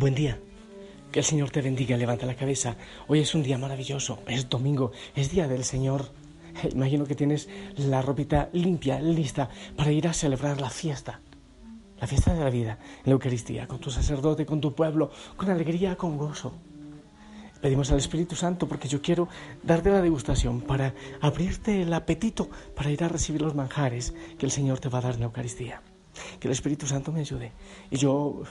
Buen día. Que el Señor te bendiga, levanta la cabeza. Hoy es un día maravilloso, es domingo, es día del Señor. Imagino que tienes la ropita limpia, lista para ir a celebrar la fiesta. La fiesta de la vida, la Eucaristía, con tu sacerdote, con tu pueblo, con alegría, con gozo. Pedimos al Espíritu Santo porque yo quiero darte la degustación para abrirte el apetito para ir a recibir los manjares que el Señor te va a dar en la Eucaristía. Que el Espíritu Santo me ayude. Y yo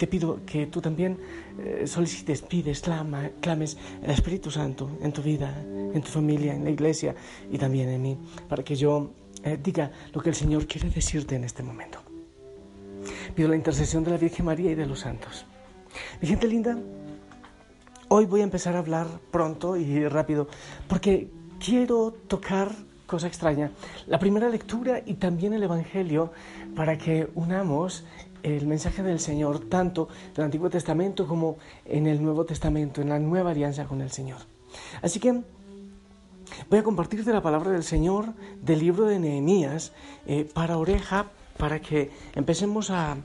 te pido que tú también eh, solicites, pides, clames el Espíritu Santo en tu vida, en tu familia, en la iglesia y también en mí, para que yo eh, diga lo que el Señor quiere decirte en este momento. Pido la intercesión de la Virgen María y de los santos. Mi gente linda, hoy voy a empezar a hablar pronto y rápido, porque quiero tocar cosa extraña, la primera lectura y también el Evangelio para que unamos el mensaje del Señor, tanto del Antiguo Testamento como en el Nuevo Testamento, en la nueva alianza con el Señor. Así que voy a compartirte la palabra del Señor del libro de Nehemías eh, para oreja, para que empecemos a,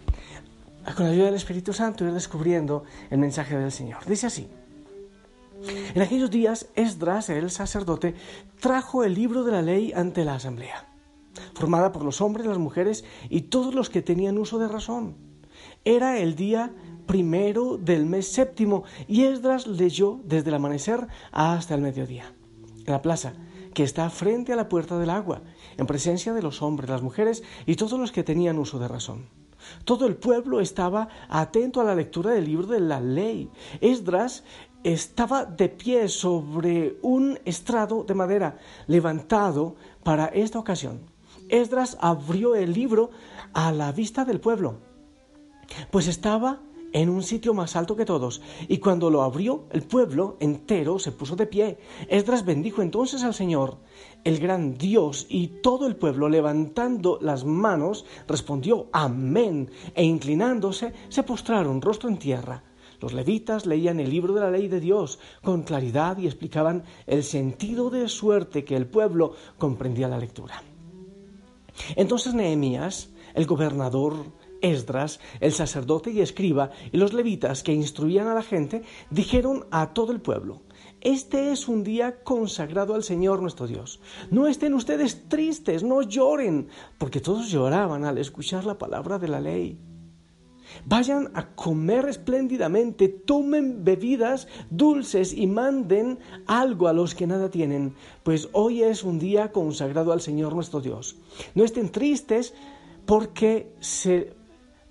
con la ayuda del Espíritu Santo, ir descubriendo el mensaje del Señor. Dice así. En aquellos días, Esdras, el sacerdote, trajo el libro de la ley ante la asamblea formada por los hombres, las mujeres y todos los que tenían uso de razón. Era el día primero del mes séptimo y Esdras leyó desde el amanecer hasta el mediodía. En la plaza, que está frente a la puerta del agua, en presencia de los hombres, las mujeres y todos los que tenían uso de razón. Todo el pueblo estaba atento a la lectura del libro de la ley. Esdras estaba de pie sobre un estrado de madera levantado para esta ocasión. Esdras abrió el libro a la vista del pueblo, pues estaba en un sitio más alto que todos, y cuando lo abrió, el pueblo entero se puso de pie. Esdras bendijo entonces al Señor, el gran Dios, y todo el pueblo, levantando las manos, respondió Amén, e inclinándose, se postraron rostro en tierra. Los levitas leían el libro de la ley de Dios con claridad y explicaban el sentido de suerte que el pueblo comprendía la lectura. Entonces Nehemías, el gobernador, Esdras, el sacerdote y escriba, y los levitas que instruían a la gente, dijeron a todo el pueblo, este es un día consagrado al Señor nuestro Dios. No estén ustedes tristes, no lloren, porque todos lloraban al escuchar la palabra de la ley. Vayan a comer espléndidamente, tomen bebidas dulces y manden algo a los que nada tienen, pues hoy es un día consagrado al Señor nuestro Dios. No estén tristes porque,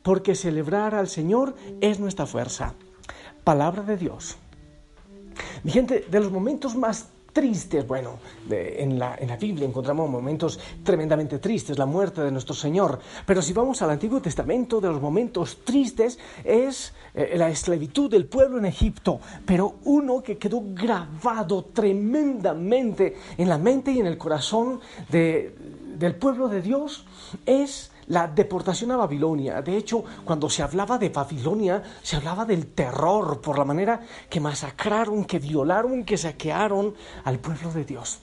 porque celebrar al Señor es nuestra fuerza. Palabra de Dios. Mi gente, de los momentos más tristes. Bueno, en, la, en, la, Biblia encontramos momentos tremendamente tristes, la muerte de nuestro Señor. Pero si vamos al Antiguo Testamento, de los momentos tristes es eh, la esclavitud del pueblo en Egipto. Pero uno que quedó grabado tremendamente en la mente y en el corazón del pueblo de Dios es la deportación a Babilonia. De hecho, cuando se hablaba de Babilonia, se hablaba del terror por la manera que masacraron, que violaron, que saquearon al pueblo de Dios.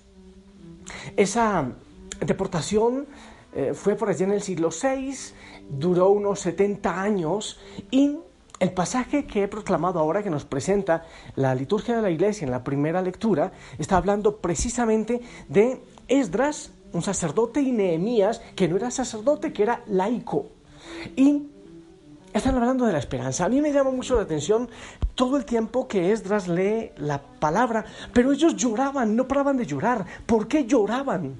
Esa deportación eh, fue por allá en el siglo VI, duró unos 70 años y el pasaje que he proclamado ahora, que nos presenta la liturgia de la iglesia en la primera lectura, está hablando precisamente de Esdras, un sacerdote y Nehemías, que no era sacerdote, que era laico. Y están hablando de la esperanza. A mí me llama mucho la atención todo el tiempo que Esdras lee la palabra, pero ellos lloraban, no paraban de llorar. ¿Por qué lloraban?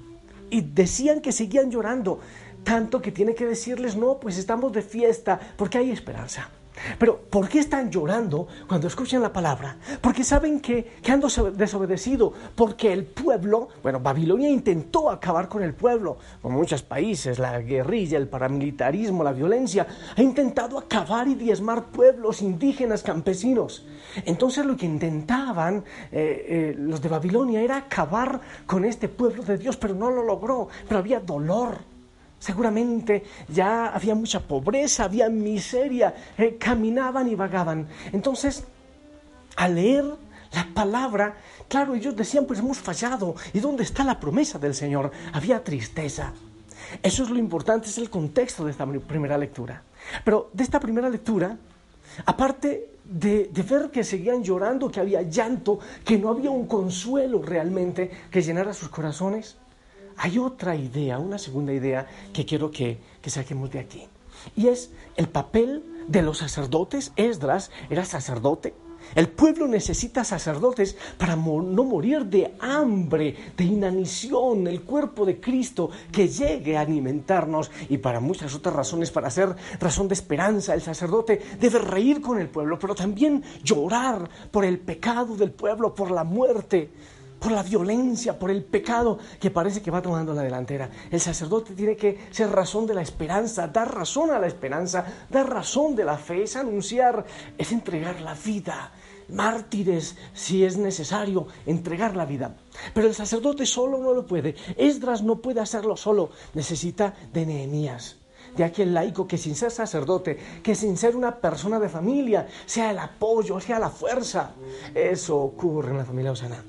Y decían que seguían llorando, tanto que tiene que decirles, no, pues estamos de fiesta, porque hay esperanza. Pero ¿por qué están llorando cuando escuchan la palabra? Porque saben que, que, han desobedecido, porque el pueblo, bueno, Babilonia intentó acabar con el pueblo, como muchos países, la guerrilla, el paramilitarismo, la violencia, ha intentado acabar y diezmar pueblos indígenas, campesinos. Entonces lo que intentaban eh, eh, los de Babilonia era acabar con este pueblo de Dios, pero no lo logró, pero había dolor Seguramente ya había mucha pobreza, había miseria, eh, caminaban y vagaban. Entonces, al leer la palabra, claro, ellos decían, pues hemos fallado. ¿Y dónde está la promesa del Señor? Había tristeza. Eso es lo importante, es el contexto de esta primera lectura. Pero de esta primera lectura aparte de, de, ver que seguían llorando, que había llanto, que no había un consuelo realmente que llenara sus corazones, hay otra idea, una segunda idea que quiero que, que saquemos de aquí. Y es el papel de los sacerdotes. Esdras era sacerdote. El pueblo necesita sacerdotes para no morir de hambre, de inanición, el cuerpo de Cristo que llegue a alimentarnos y para muchas otras razones, para ser razón de esperanza. El sacerdote debe reír con el pueblo, pero también llorar por el pecado del pueblo, por la muerte por la violencia, por el pecado que parece que va tomando la delantera. El sacerdote tiene que ser razón de la esperanza, dar razón a la esperanza, dar razón de la fe, es anunciar, es entregar la vida. Mártires, si es necesario, entregar la vida. Pero el sacerdote solo no lo puede. Esdras no puede hacerlo solo, necesita de Nehemías de aquel laico que sin ser sacerdote, que sin ser una persona de familia, sea el apoyo, sea la fuerza. Eso ocurre en la familia Osana.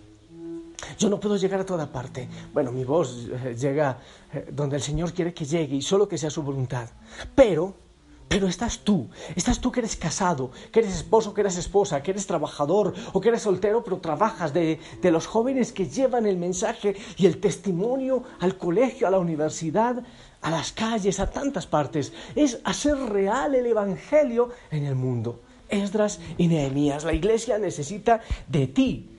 Yo no puedo llegar a toda parte. Bueno, mi voz eh, llega eh, donde el Señor quiere que llegue y solo que sea su voluntad. Pero, pero estás tú, estás tú que eres casado, que eres esposo, que eres esposa, que eres trabajador o que eres soltero, pero trabajas de, de los jóvenes que llevan el mensaje y el testimonio al colegio, a la universidad, a las calles, a tantas partes. Es hacer real el Evangelio en el mundo. Esdras y Nehemías, la iglesia necesita de ti,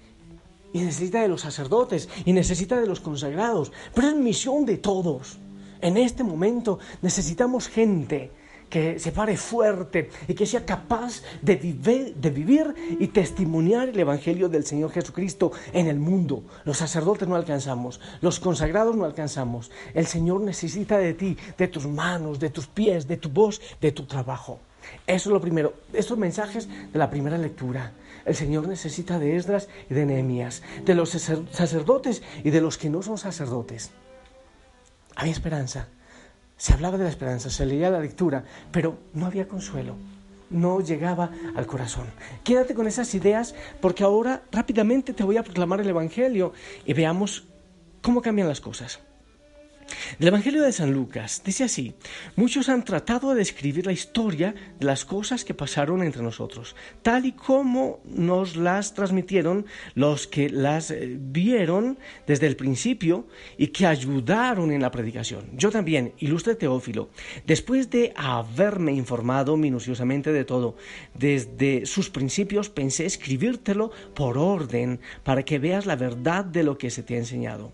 y necesita de los sacerdotes y necesita de los consagrados, pero es misión de todos. En este momento necesitamos gente que se pare fuerte y que sea capaz de, vivir y testimoniar el Evangelio del Señor Jesucristo en el mundo. Los sacerdotes no alcanzamos, los consagrados no alcanzamos. El Señor necesita de ti, de tus manos, de tus pies, de tu voz, de tu trabajo. Eso es lo primero. Estos mensajes de la primera lectura. El Señor necesita de Esdras y de Nehemías, de los sacerdotes y de los que no son sacerdotes. Había esperanza. Se hablaba de la esperanza, se leía la lectura, pero no había consuelo. No llegaba al corazón. Quédate con esas ideas porque ahora rápidamente te voy a proclamar el Evangelio y veamos cómo cambian las cosas. El Evangelio de San Lucas dice así, muchos han tratado de describir la historia de las cosas que pasaron entre nosotros, tal y como nos las transmitieron los que las eh, vieron desde el principio y que ayudaron en la predicación. Yo también, ilustre Teófilo, después de haberme informado minuciosamente de todo, desde sus principios pensé escribírtelo por orden para que veas la verdad de lo que se te ha enseñado.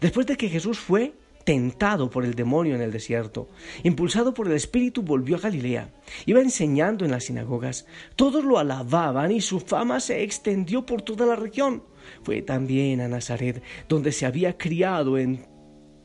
Después de que Jesús fue tentado por el demonio en el desierto. Impulsado por el Espíritu volvió a Galilea. Iba enseñando en las sinagogas. Todos lo alababan y su fama se extendió por toda la región. Fue también a Nazaret, donde se había criado en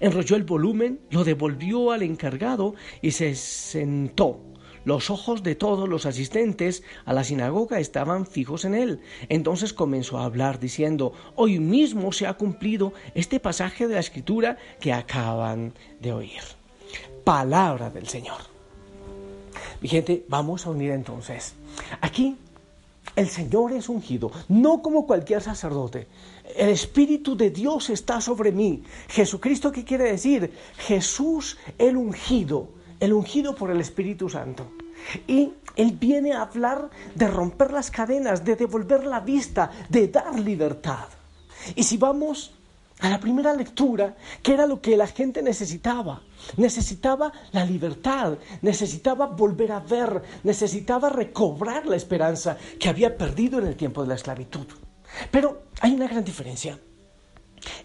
Enrolló el volumen, lo devolvió al encargado y se sentó. Los ojos de todos los asistentes a la sinagoga estaban fijos en él. Entonces comenzó a hablar diciendo, hoy mismo se ha cumplido este pasaje de la escritura que acaban de oír. Palabra del Señor. Mi gente, vamos a unir entonces. Aquí el Señor es ungido, no como cualquier sacerdote. El Espíritu de Dios está sobre mí. Jesucristo, ¿qué quiere decir? Jesús el ungido, el ungido por el Espíritu Santo. Y Él viene a hablar de romper las cadenas, de devolver la vista, de dar libertad. Y si vamos a la primera lectura, ¿qué era lo que la gente necesitaba? Necesitaba la libertad, necesitaba volver a ver, necesitaba recobrar la esperanza que había perdido en el tiempo de la esclavitud. Pero hay una gran diferencia.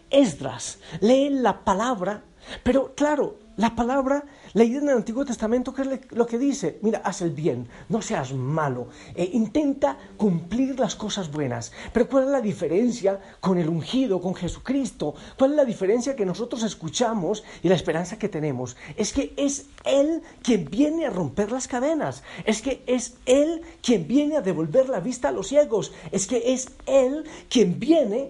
Esdras lee la palabra, pero claro, La palabra leída en el Antiguo Testamento, ¿qué es lo que dice? Mira, haz el bien, no seas malo, e intenta cumplir las cosas buenas. Pero ¿cuál es la diferencia con el ungido, con Jesucristo? ¿Cuál es la diferencia que nosotros escuchamos y la esperanza que tenemos? Es que es Él quien viene a romper las cadenas, es que es Él quien viene a devolver la vista a los ciegos, es que es Él quien viene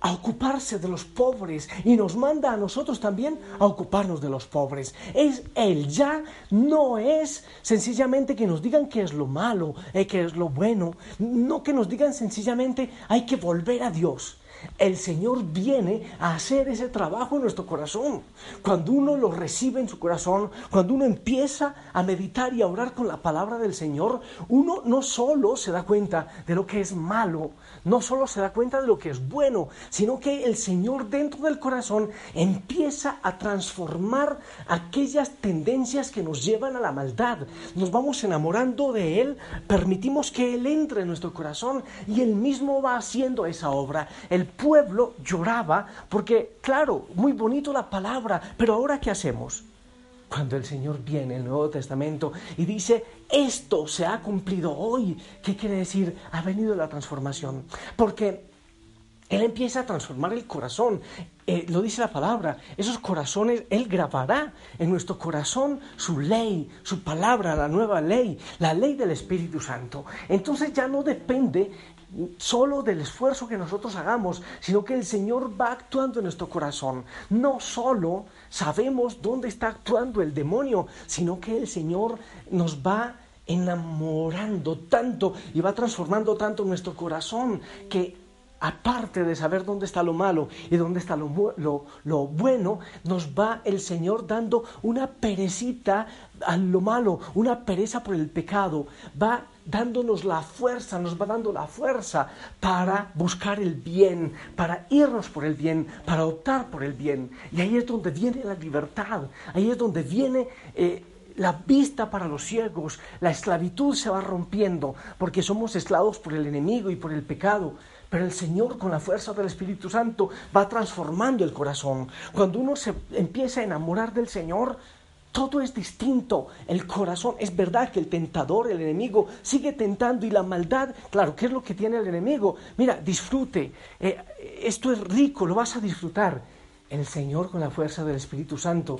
a ocuparse de los pobres y nos manda a nosotros también a ocuparnos de los pobres. Es Él ya, no es sencillamente que nos digan que es lo malo, eh, que es lo bueno, no que nos digan sencillamente hay que volver a Dios. El Señor viene a hacer ese trabajo en nuestro corazón. Cuando uno lo recibe en su corazón, cuando uno empieza a meditar y a orar con la palabra del Señor, uno no solo se da cuenta de lo que es malo, no solo se da cuenta de lo que es bueno, sino que el Señor dentro del corazón empieza a transformar aquellas tendencias que nos llevan a la maldad. Nos vamos enamorando de Él, permitimos que Él entre en nuestro corazón y Él mismo va haciendo esa obra. Pueblo lloraba porque, claro, muy bonito la palabra, pero ahora ¿qué hacemos? Cuando el Señor viene en el Nuevo Testamento y dice, esto se ha cumplido hoy, ¿qué quiere decir? Ha venido la transformación. Porque Él empieza a transformar el corazón. Eh, lo dice la palabra, esos corazones, Él grabará en nuestro corazón su ley, su palabra, la nueva ley, la ley del Espíritu Santo. Entonces ya no depende solo del esfuerzo que nosotros hagamos, sino que el Señor va actuando en nuestro corazón. No solo sabemos dónde está actuando el demonio, sino que el Señor nos va enamorando tanto y va transformando tanto nuestro corazón que aparte de saber dónde está lo malo y dónde está lo, lo, bueno, nos va el Señor dando una perecita a lo malo, una pereza por el pecado, va dándonos la fuerza, nos va dando la fuerza para buscar el bien, para irnos por el bien, para optar por el bien. Y ahí es donde viene la libertad, ahí es donde viene... Eh, la vista para los ciegos, la esclavitud se va rompiendo porque somos esclavos por el enemigo y por el pecado. Pero el Señor con la fuerza del Espíritu Santo va transformando el corazón. Cuando uno se empieza a enamorar del Señor, todo es distinto. El corazón, es verdad que el tentador, el enemigo, sigue tentando y la maldad, claro, ¿qué es lo que tiene el enemigo? Mira, disfrute, eh, esto es rico, lo vas a disfrutar. El Señor con la fuerza del Espíritu Santo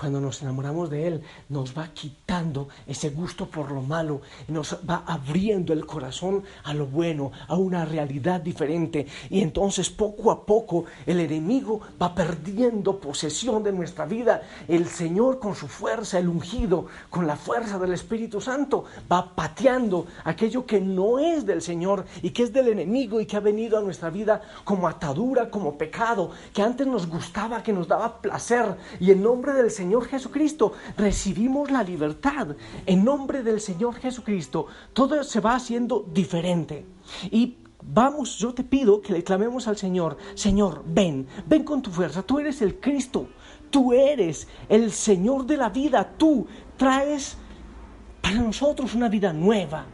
cuando nos enamoramos de Él, nos va quitando ese gusto por lo malo nos va abriendo el corazón a lo bueno, a una realidad diferente. Y entonces poco a poco el enemigo va perdiendo posesión de nuestra vida. El Señor con su fuerza, el ungido, con la fuerza del Espíritu Santo, va pateando aquello que no es del Señor y que es del enemigo y que ha venido a nuestra vida como atadura, como pecado, que antes nos gustaba, que nos daba placer. Y en nombre del Señor, Señor Jesucristo recibimos la libertad. En nombre del Señor Jesucristo todo se va haciendo diferente. Y vamos, yo te pido que le clamemos al Señor, Señor, ven, ven con tu fuerza, tú eres el Cristo, tú eres el Señor de la vida, tú traes para nosotros una vida nueva.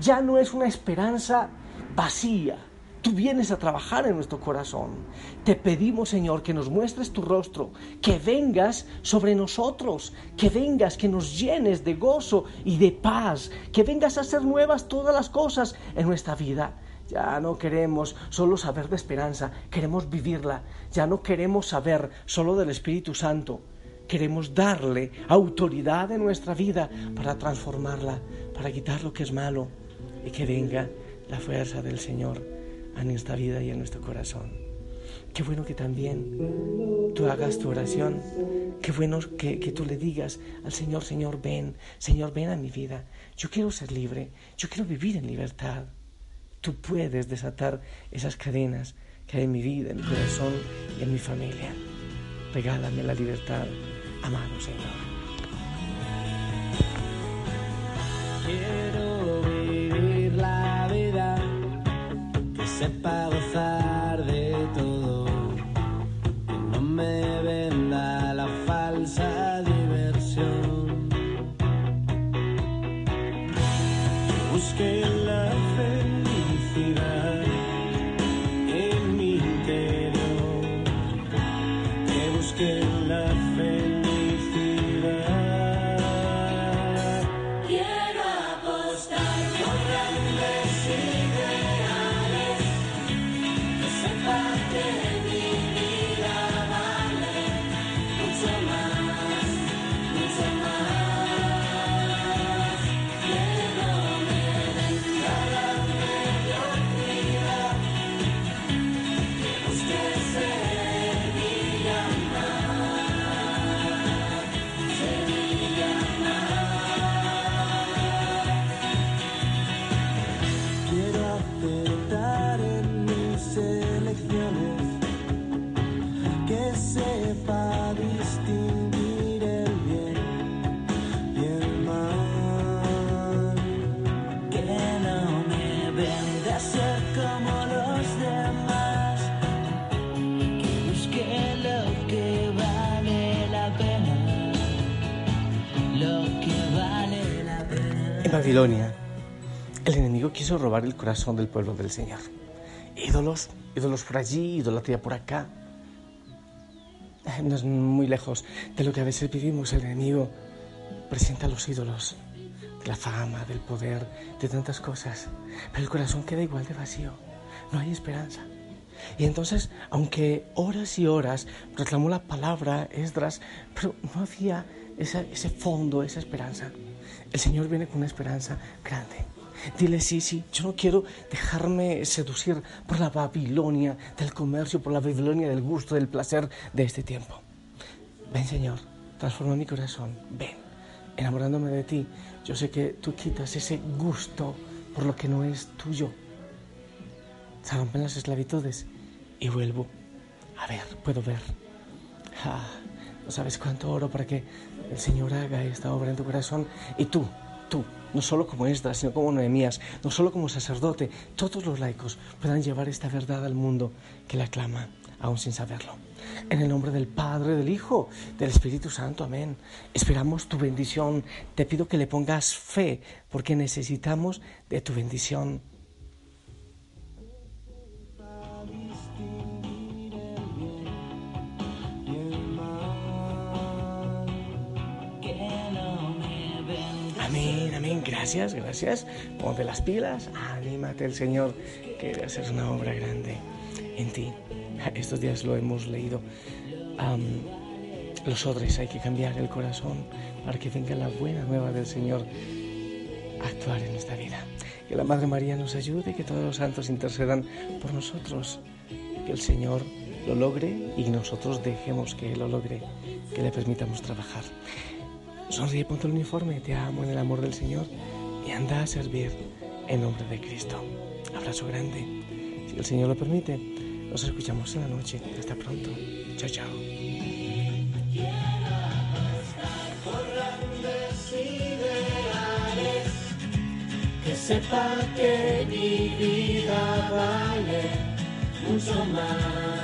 Ya no es una esperanza vacía, Tú vienes a trabajar en nuestro corazón. Te pedimos, Señor, que nos muestres tu rostro, que vengas sobre nosotros, que vengas, que nos llenes de gozo y de paz, que vengas a hacer nuevas todas las cosas en nuestra vida. Ya no queremos solo saber de esperanza, queremos vivirla. Ya no queremos saber solo del Espíritu Santo. Queremos darle autoridad en nuestra vida para transformarla, para quitar lo que es malo y que venga la fuerza del Señor en esta vida y en nuestro corazón. Qué bueno que también tú hagas tu oración. Qué bueno que, tú le digas al Señor, Señor, ven, Señor, ven a mi vida. Yo quiero ser libre, yo quiero vivir en libertad. Tú puedes desatar esas cadenas que hay en mi vida, en mi corazón y en mi familia. Regálame la libertad, amado Señor. sepa gozar de Babilonia, el enemigo quiso robar el corazón del pueblo del Señor. Ídolos, ídolos por allí, idolatría por acá. No es muy lejos de lo que a veces vivimos. El enemigo presenta los ídolos la fama, del poder, de tantas cosas. Pero el corazón queda igual de vacío. No hay esperanza. Y entonces, aunque horas y horas proclamó la palabra Esdras, pero no había ese fondo, esa esperanza. El Señor viene con una esperanza grande. Dile, sí, sí, yo no quiero dejarme seducir por la Babilonia del comercio, por la Babilonia del gusto, del placer de este tiempo. Ven, Señor, transforma mi corazón. Ven, enamorándome de ti. Yo sé que tú quitas ese gusto por lo que no es tuyo. Se rompen las esclavitudes y vuelvo a ver, puedo ver. Ah, no sabes cuánto oro para que el Señor haga esta obra en tu corazón y tú, tú, no solo como Esdras, sino como Nehemías, no solo como sacerdote, todos los laicos puedan llevar esta verdad al mundo que la clama, aún sin saberlo. En el nombre del Padre, del Hijo, del Espíritu Santo, amén. Esperamos tu bendición. Te pido que le pongas fe, porque necesitamos de tu bendición. Gracias, gracias. Ponte las pilas, anímate, el Señor quiere hacer una obra grande en ti. Estos días lo hemos leído. los odres hay que cambiar el corazón para que venga la buena nueva del Señor a actuar en esta vida. Que la Madre María nos ayude, que todos los santos intercedan por nosotros, que el Señor lo logre y nosotros dejemos que lo logre, que le permitamos trabajar. Sonríe, ponte el uniforme, te amo en el amor del Señor y anda a servir en nombre de Cristo. Abrazo grande. Si el Señor lo permite, nos escuchamos en la noche. Hasta pronto. Chao, chao. Sepa que mi vida vale mucho más.